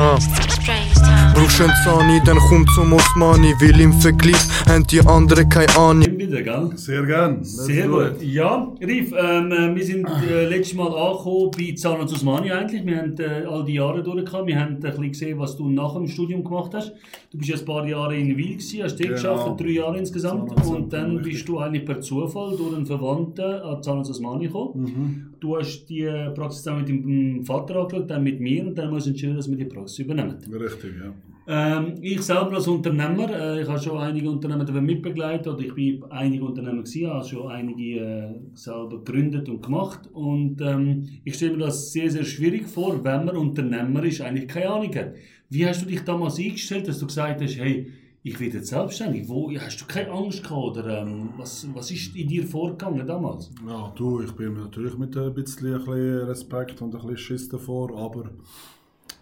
Ah. Einen Zani, dann komm zum Osmani, weil im Vergleich haben die anderen keine Ahnung. Wieder, gell? Sehr gern. Sehr gut. Ja, Rief, ähm, äh, wir sind äh, letztes Mal angekommen bei Zahnarzt Osmani eigentlich. Wir haben äh, all die Jahre durchgehabt. Wir haben ein bisschen gesehen, was du nach dem Studium gemacht hast. Du bist ja ein paar Jahre in Wil gewesen, hast dort Genau. geschafft, drei Jahre insgesamt. Zahnarztzentrum, Und dann richtig. bist du eigentlich per Zufall durch einen Verwandten an Zahnarzt Osmani gekommen. Mhm. Du hast die Praxis dann mit deinem Vater angeschaut, dann mit mir und dann haben wir uns entschieden, dass wir die Praxis übernehmen. Richtig, ja. Ähm, ich selber als Unternehmer, äh, ich habe schon einige Unternehmen dabei mitbegleitet oder ich bin einige Unternehmer gewesen, habe schon einige äh, selber gegründet und gemacht und ähm, ich stelle mir das sehr, sehr schwierig vor, wenn man Unternehmer ist, eigentlich keine Ahnung hat. Wie hast du dich damals eingestellt, dass du gesagt hast, hey, ich werde jetzt selbstständig? Wo, hast du keine Angst gehabt oder ähm, was, was ist in dir vorgegangen damals? Ja, du, ich bin natürlich mit ein bisschen, ein bisschen Respekt und ein bisschen Schiss davor, aber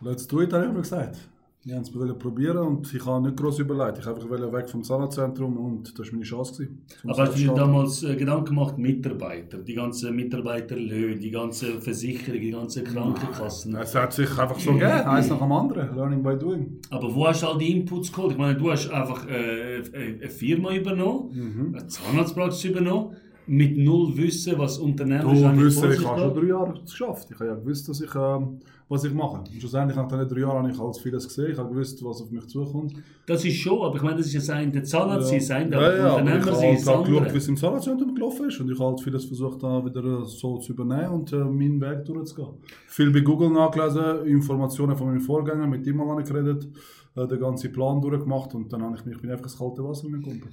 let's do it, habe ich mir gesagt. Ich wollte es probieren und ich habe nicht groß überlegt. Ich wollte einfach weg vom Zahnarztzentrum und das war meine Chance. Gewesen, Aber hast du dir damals äh, Gedanken gemacht, Mitarbeiter, die ganzen Mitarbeiterlöhne, die ganze Versicherung, die ganzen Krankenkassen? Es hat sich einfach so gegeben, eins nach dem anderen. Learning by doing. Aber wo hast du all die Inputs geholt? Ich meine, du hast einfach äh, äh, eine Firma übernommen, Mhm. eine Zahnarztpraxis übernommen, mit null Wissen, was Unternehmen Du wissen, ich habe schon drei Jahre geschafft. Ich habe ja gewusst, dass ich, ähm, was ich mache. Und schlussendlich nach diesen drei Jahren habe ich alles vieles gesehen. Ich habe gewusst, was auf mich zukommt. Das ist schon, aber ich meine, das ist ja sein, der Zahnarzt sein, sein, ja, ja, aber ich Unternehmer habe sein, halt auch geschaut, wie es im Zahnarztzentrum gelaufen ist. Und ich habe halt vieles versucht, da wieder äh, so zu übernehmen und äh, meinen Weg durchzugehen. Viel bei Google nachgelesen, Informationen von meinem Vorgänger, mit ihm mal geredet, äh, den ganzen Plan durchgemacht und dann habe ich mich bin einfach ins kalte Wasser mit Kumpel.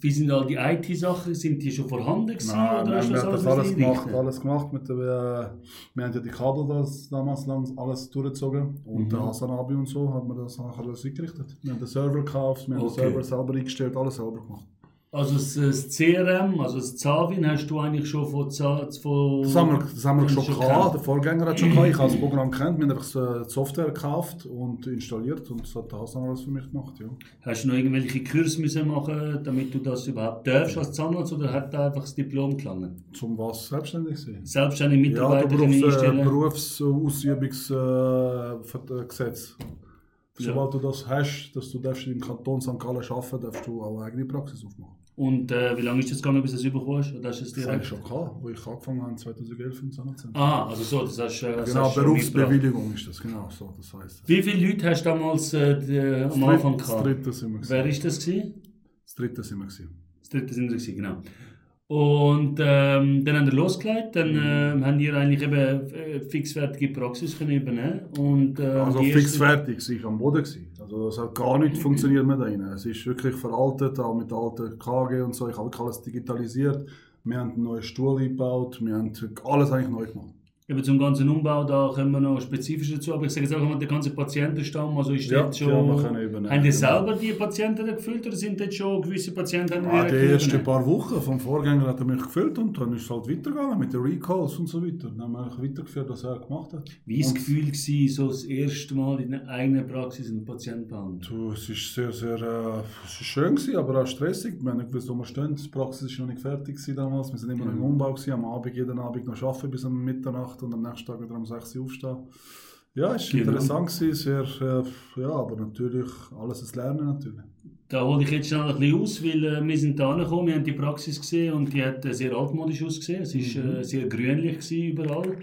Wie sind all die IT-Sachen, sind die schon vorhanden gewesen? Nein, oder wir haben das alles gemacht, alles gemacht mit der, äh, wir haben ja die Kabel das damals alles durchgezogen und Mhm. der Hasan Abi und so hat man das nachher alles eingerichtet. Wir haben den Server gekauft, wir haben Okay. den Server selber eingestellt, alles selber gemacht. Also das, das CRM, also das Zavin, hast du eigentlich schon von, von Das haben wir, das haben wir schon schon gehabt, der Vorgänger hat schon gehabt, ich habe das Programm kennt, wir haben einfach die Software gekauft und installiert und das hat der Hasan alles für mich gemacht, ja. Hast du noch irgendwelche Kurse müssen machen, damit du das überhaupt darfst als Zahnarzt oder hat da einfach das Diplom gelangen? Zum was selbstständig sein. Selbstständige Ja, Mitarbeiter brauchst äh, einstellen. Berufsausübungsgesetz. Ja. Sobald du das hast, dass du darfst im Kanton St. Gallen arbeiten darfst du auch eine eigene Praxis aufmachen. Und äh, wie lange ist das gegangen, bis du es bekommen hast? Oder hast Das ich schon gehabt, wo ich angefangen habe 2011 im Zahnarztzentrum. Ah, also so, das hast, äh, genau. Berufsbewilligung ist das, genau so, das heisst. Wie viele Leute hast du damals äh, die, am Das Anfang dritte, das gehabt? dritte sind wir Wer gewesen. ist das gewesen? Das dritte sind wir gewesen. Das dritte sind wir gewesen, genau. Und ähm, dann haben wir losgelegt, dann ähm, haben wir eigentlich eben äh, fixfertige Praxis können übernehmen und äh, Also die fix ersten- fertig, ich war am Boden. Gewesen. Also es hat gar nicht funktioniert da drin. Es ist wirklich veraltet, auch mit alten KG und so. Ich habe alles digitalisiert. Wir haben einen neuen Stuhl eingebaut, wir haben alles eigentlich neu gemacht. Eben zum ganzen Umbau, da kommen wir noch spezifisch dazu, aber ich sage jetzt auch mal, der ganze Patientenstamm, also ist Ja, dort schon... ja, wir können übernehmen, haben die genau. selber die Patienten gefüllt oder sind dort schon gewisse Patienten die Ah, die ersten paar Wochen vom Vorgänger hat er mich gefüllt und dann ist es halt weitergegangen mit den Recalls und so weiter. Dann haben wir eigentlich weitergeführt, was er gemacht hat. Wie war das Gefühl, gewesen, so das erste Mal in einer eigenen Praxis einen Patienten behandelt? Du, es ist sehr, sehr äh, es ist schön gewesen, aber auch stressig. Wir haben nicht gewusst, wo wir stehen. Die Praxis ist noch nicht fertig gewesen damals. Wir sind immer noch im Umbau gewesen. Am Abend, jeden Abend noch arbeiten bis um Mitternacht und am nächsten Tag wieder um 6 Uhr aufstehen. Ja, es war Genau. interessant gewesen, sehr, äh, ja, aber natürlich alles ein Lernen natürlich. Da hole ich jetzt schnell ein bisschen aus, weil äh, wir sind da angekommen, wir haben die Praxis gesehen und die hat äh, sehr altmodisch ausgesehen. Es war äh, sehr grünlich gewesen überall.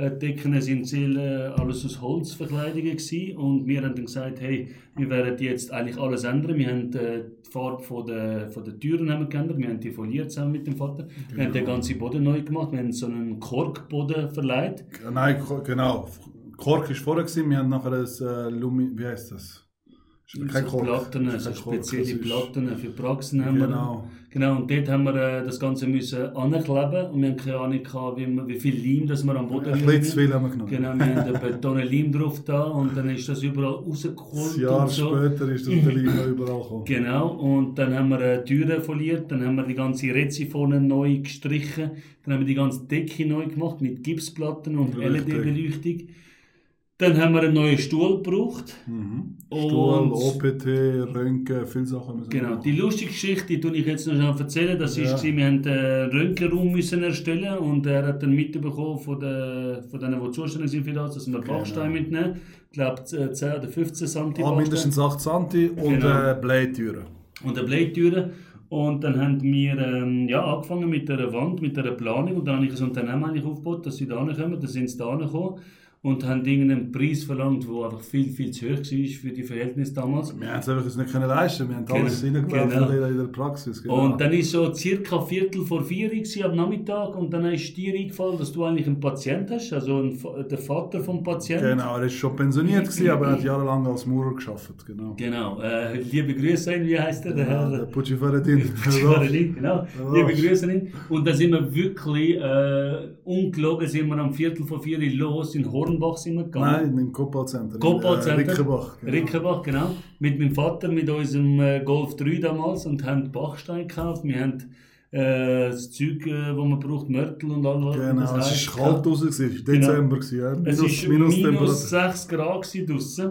Äh, Decken sind sehr, äh, alles aus Holzverkleidungen gewesen und wir haben dann gesagt, hey, wir werden jetzt eigentlich alles ändern. Wir haben äh, die Farbe von der, von der Türen haben wir geändert, wir haben die foliert zusammen mit dem Vater. Wir haben den ganzen Boden neu gemacht, wir haben so einen Korkboden verleiht. Nein, genau. Kork war vorher, gewesen. wir haben nachher ein äh, Lumi, wie heißt das? Ist kein so. Platten, Ist so kein Kork, spezielle Platten für Praxen haben wir. Genau. Genau, und dort haben wir äh, das Ganze müssen ankleben und wir haben keine Ahnung gehabt, wie, wie viel Leim das wir am Boden Ein bisschen zu viel haben wir genommen. Genau, wir haben eine Tonne Leim drauf da und dann ist das überall rausgeholt Ein Jahr und so. später ist das der Lima überall gekommen. Genau, und dann haben wir äh, Türen foliert, dann haben wir die ganze Rezifone neu gestrichen, dann haben wir die ganze Decke neu gemacht mit Gipsplatten und. LED-Beleuchtung. Dann haben wir einen neuen Stuhl gebraucht. Mhm. Und- Stuhl, OPT, Röntgen, viele Sachen Genau, machen. die lustige Geschichte, die tue ich jetzt noch schnell erzählen. Das Ja. ist, wir haben einen Röntgenraum müssen erstellen und er hat dann mitbekommen von, der, von denen, die zuständig sind für das, dass wir Bachstein mitnehmen. Ich glaube 10 oder 15 cm Ah, mindestens 8 cm und Genau. äh, Bleitüren. und eine Bleitüre. Und dann haben wir ähm, ja, angefangen mit der Wand, mit der Planung. Und dann habe ich ein Unternehmen eigentlich aufgebaut, dass sie da kommen. Dann sind sie da gekommen und haben irgendeinen Preis verlangt, der einfach viel, viel zu hoch war für die Verhältnisse damals. Wir haben es einfach nicht können leisten, wir haben alles Genau, reingelaufen genau. in der- Praxis. Genau. Und dann ist so circa Viertel vor vier am Nachmittag und dann ist dir eingefallen, dass du eigentlich einen Patient hast, also einen, der Vater vom Patienten. Genau, er ist schon pensioniert, gewesen, aber er hat jahrelang als Maurer gearbeitet. Genau. Genau. Äh, liebe Grüße an wie heißt er? Der Ja, Herr? der Pucci Faradin. Faradin, genau. Liebe Grüße an ihn. Und da sind wir wirklich, äh, ungelogen, sind wir am Viertel vor vier los, in Hornbach sind wir gegangen. Nein, im Copa-Center. in, Copa-Center. Äh, Rickenbach. Genau. Rickenbach, genau. Mit meinem Vater, mit unserem äh, Golf 3 damals und haben Bachstein gekauft. Wir haben äh, das Zeug, äh, wo man braucht, Mörtel und all was Genau, das es war kalt draußen, es war Dezember. gewesen, Ja. Es Minus, war minus, minus, Temperatur. 6 Grad draussen.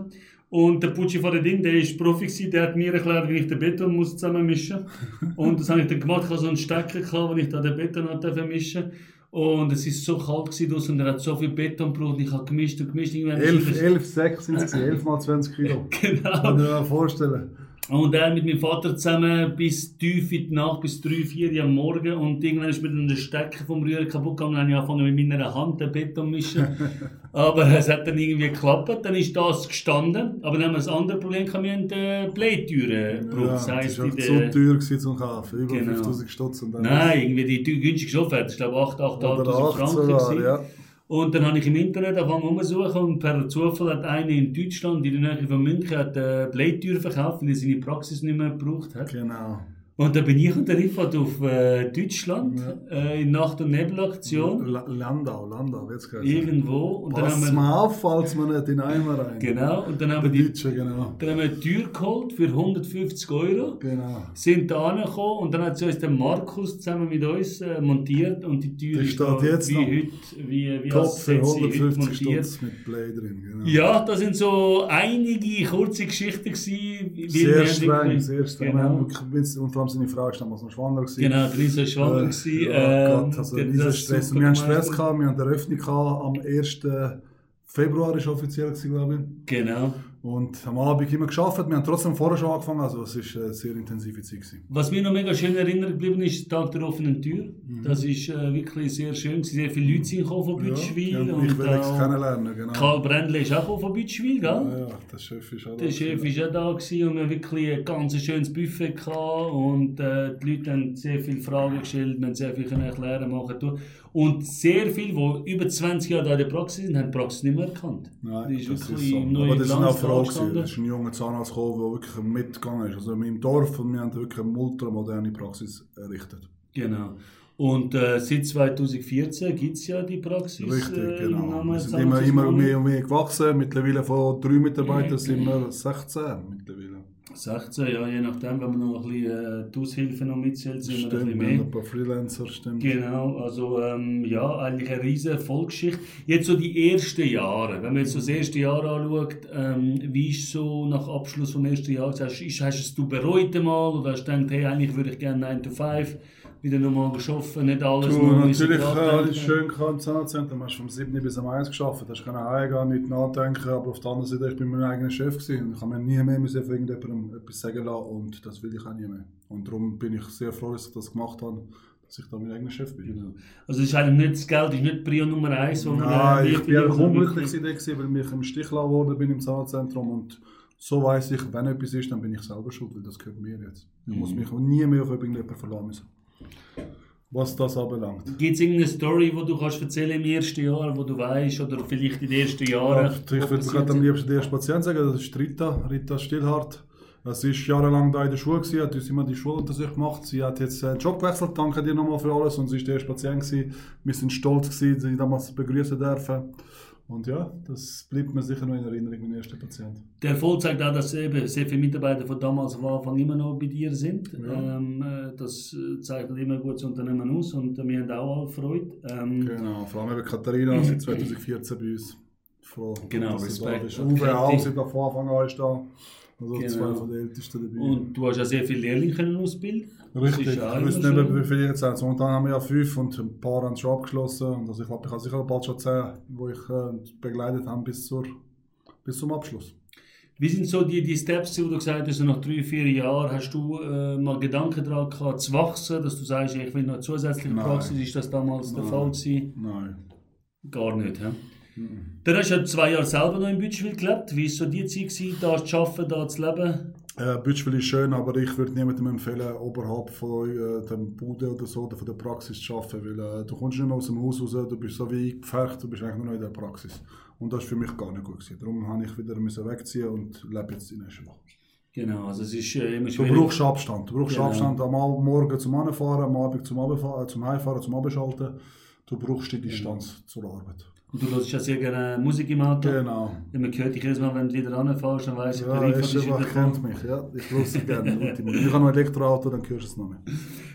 Und der Pucci von der Din, der ist Profi gewesen, der hat mir erklärt, wie ich den Beton muss zusammenmischen muss. Und das habe ich dann gemacht. Ich hatte so einen Stecker, gehabt, wo ich da den Beton mischen Und es ist so kalt gewesen draussen und er hat so viel Beton gebraucht. Ich habe gemischt und gemischt. Irgendwann ist 11, es- 11 Säcke sind es, 11 mal 20 Kilo. Genau. Kann ich mir vorstellen. Und er mit meinem Vater zusammen bis tief in die Nacht, bis 3, 4 Uhr am Morgen. Und irgendwann ist mir dann der Stecker vom Rührer kaputt gegangen. Dann habe ich angefangen mit meiner Hand den Beton zu mischen. aber es hat dann irgendwie geklappt. Dann ist das gestanden. Aber dann haben wir ein anderes Problem gehabt. Wir haben die Bleitüren gebraucht. Ja, das das heisst, war einfach zu der... teuer zum Kaufen. Über Genau. 5000 Stutz. Dann Nein, irgendwie die günstigste Offerte. Ich glaube 8, 8, Oder 8.000 8 Franken. sogar, ja. Und dann habe ich im Internet angefangen umzusuchen und per Zufall hat einer in Deutschland, in der Nähe von München, hat eine Bleitür verkauft, weil er seine Praxis nicht mehr gebraucht hat. Genau. Und dann bin ich Riffat auf äh, Deutschland äh, in Nacht- und Nebelaktion La- Landau, Landau, jetzt geht's. irgendwo. Und dann haben Pass wir, mal auf, falls man nicht in Eimer rein. genau, und dann haben wir Die die Deutschen, genau. dann haben wir eine Tür geholt für 150 Euro. Genau. Sind da angekommen und dann hat sie uns der Markus zusammen mit uns äh, montiert und die Tür Die ist steht da jetzt wie noch. heute, wie, wie Top als für hätte sie heute 150 montiert. Stutz mit Play drin. Genau. Ja, das sind so einige kurze Geschichten gewesen. Sehr streng, sehr streng. Genau. Und seine Frau ist damals noch schwanger. gewesen. Genau, ist so schwanger Äh, gewesen. ja, ähm, Gott, also das Stress. Wir gemeistert. Stress gehabt, wir haben die Eröffnung gehabt, am 1. Februar ist offiziell gewesen, glaube ich. Genau. Und am Abend immer geschafft. Wir haben trotzdem vorher schon angefangen, also es ist eine sehr intensive Zeit gewesen. Was mir noch mega schön in Erinnerung geblieben ist, der Tag der offenen Tür. Mhm. Das ist äh, wirklich sehr schön. Sehr viele Leute sind von Bütschwil. ja, und ich will es kennenlernen, genau. Karl Brändle ist auch von Bütschwil, gell? Ja, ja, der Chef ist auch da. Der Chef war auch da gewesen und wir hatten wirklich ein ganz schönes Buffet gehabt und äh, die Leute haben sehr viele Fragen gestellt, wir haben sehr viel erklären, machen. Und sehr viele, die über 20 Jahre da in der Praxis sind, haben die Praxis nicht mehr erkannt. Nein, die ist das wirklich ist so. Aber das sind auch Frauen gewesen. Das ist ein junger Zahnarzt gekommen, der wirklich mitgegangen ist. Also in meinem Dorf und wir haben wirklich eine ultramoderne Praxis errichtet. Genau. Und äh, seit 2014 gibt es ja die Praxis. Richtig, äh, genau. Wir sind immer, immer mehr und mehr gewachsen. Mittlerweile von drei Mitarbeitern sind wir 16 mittlerweile. 16, ja, je nachdem, wenn man noch ein bisschen äh, die Aushilfe noch mitzählt, sind wir ein Stimmt, bisschen mehr. ein paar Freelancer, stimmt. Genau, also ähm, ja, eigentlich eine riesige Erfolgsgeschichte. Jetzt so die ersten Jahre, wenn man jetzt so das erste Jahr anschaut, ähm, wie ist so nach Abschluss vom ersten Jahr, hast, hast du es du bereut einmal oder hast du gedacht, hey, eigentlich würde ich gerne 9 to 5 wieder nochmal geschaffen, nicht alles Du, nur natürlich alles schön im Zahnarztzentrum. Du hast vom 7. bis am 1 geschafft. Du hast keine heimgehen, nicht nachdenken. Aber auf der anderen Seite, ich bin mein eigener Chef gewesen. Und ich habe mir nie mehr müssen von irgendjemandem etwas sagen lassen. Und das will ich auch nie mehr. Und darum bin ich sehr froh, dass ich das gemacht habe, dass ich da mein eigener Chef bin. Genau. Also ist eigentlich nicht das Geld, ist nicht Prio Nummer eins, wo man Nein, äh, ich bin wirklich- unglücklich in der gewesen, weil ich im Stich gelassen worden bin im Zahnarztzentrum. Und so weiss ich, wenn etwas ist, dann bin ich selber schuld, weil das gehört mir jetzt. Ich muss mich nie mehr auf irgendjemanden verlassen müssen. Was das anbelangt. Gibt es irgendeine Story, die du kannst erzählen im ersten Jahr, wo du weißt oder vielleicht in den ersten Jahren? Ja, ich würde gerade am liebsten den ersten Patienten sagen, das ist Rita, Rita Stillhardt. Sie ist jahrelang da in der Schule, gewesen, hat uns immer die Schuluntersuchung gemacht. Sie hat jetzt einen Job gewechselt, danke dir nochmal für alles. Und sie war der erste Patient. Gewesen. Wir sind stolz, gewesen, sie damals begrüßen dürfen. Und ja, das bleibt mir sicher noch in Erinnerung, mein erster Patient. Der Erfolg zeigt auch, dass eben sehr viele Mitarbeiter von damals am Anfang immer noch bei dir sind. Ja. Ähm, äh, das äh, zeichnet immer ein gutes Unternehmen aus und äh, wir haben auch alle Freude. Ähm, Genau, vor allem eben Katharina, seit 2014 bei uns. froh, Genau, du Respekt. da Uwe auch, seit der Anfang an ist da. Also Genau. zwei von den Ältesten dabei. Und du hast ja sehr viele Lehrlinge ausbilden. Richtig, ich immer nicht mehr, wie viele jetzt sind. Momentan haben wir ja fünf und ein paar haben schon abgeschlossen. Und also ich glaube, ich habe sicher bald schon zehn, die ich äh, begleitet habe bis, zur, bis zum Abschluss. Wie sind so die, die Steps, die du gesagt hast, nach drei, vier Jahren, hast du äh, mal Gedanken daran gehabt, zu wachsen, dass du sagst, ich will noch zusätzliche Nein. Praxis, ist das damals der Nein. Fall gewesen? Nein. Gar nicht, hä? Dann hast du ja zwei Jahre selber noch in Bütschwil gelebt. Wie war so die Zeit, gewesen, da zu arbeiten, da zu leben? Äh, Bütschwil ist schön, aber ich würde niemandem empfehlen, oberhalb von äh, dem Bude oder so oder von der Praxis zu arbeiten, weil äh, du kommst nicht mehr aus dem Haus raus, du bist so wie eingepfercht, du bist eigentlich nur noch in der Praxis. Und das war für mich gar nicht gut. Gewesen. Darum habe ich wieder müssen wegziehen und lebe jetzt in Eschenbach. Genau, also es ist äh, immer Du schwierig. brauchst Abstand. Du brauchst Genau. Abstand am Morgen zum Anfahren, am Abend zum, Abfahren, zum Heimfahren, zum Abschalten. Du brauchst die Distanz zur Arbeit. Und du hörst ja sehr gerne Musik im Auto. Genau. Ja, man hört dich jedes Mal, wenn du wieder ranfährst, dann weißt du, Ja, der Rico ist wieder kennt mich. Ja, ich höre sie gerne. Ich habe noch ein Elektroauto, dann hörst du es noch mehr.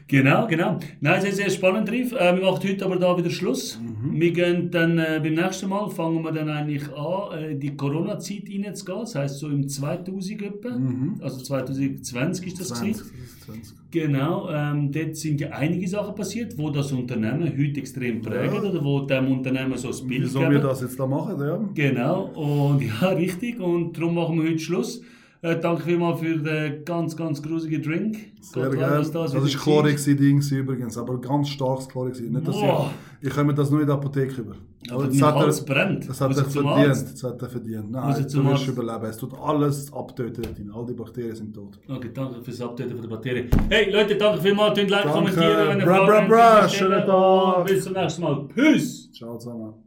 Genau, genau. Nein, sehr, sehr spannend, Riff. Äh, wir machen heute aber da wieder Schluss. Mhm. Wir gehen dann äh, beim nächsten Mal, fangen wir dann eigentlich an, äh, in die Corona-Zeit reinzugehen. Das heisst so im 2000 etwa. Also 2020 ist das 20. gewesen. das ist 20. Genau, ähm, dort sind ja einige Sachen passiert, wo das Unternehmen heute extrem prägen oder wo dem Unternehmen so ein Bild Wieso geben. wir das jetzt da machen, ja? Genau, und ja, richtig. Und darum machen wir heute Schluss. Äh, danke vielmals für den ganz, ganz grusigen Drink. Sehr Gott gerne. Das, wieder ist Chlorexidin gewesen übrigens, aber ganz starkes Chlorexidin. Nicht, dass ich, ich komme das nur in der Apotheke über. Aber das hat er, Hals brennt. das hat er verdient. Das hat er verdient. Nein, zum du wirst überleben. Es tut alles abtöten. All die Bakterien sind tot. Okay, danke fürs von der Batterie. Hey Leute, danke vielmals. Like, Danke. kommentieren, wenn ihr Bra, Fragen bra, habt. Schönen Tag. Bis zum nächsten Mal. Tschüss. Ciao zusammen.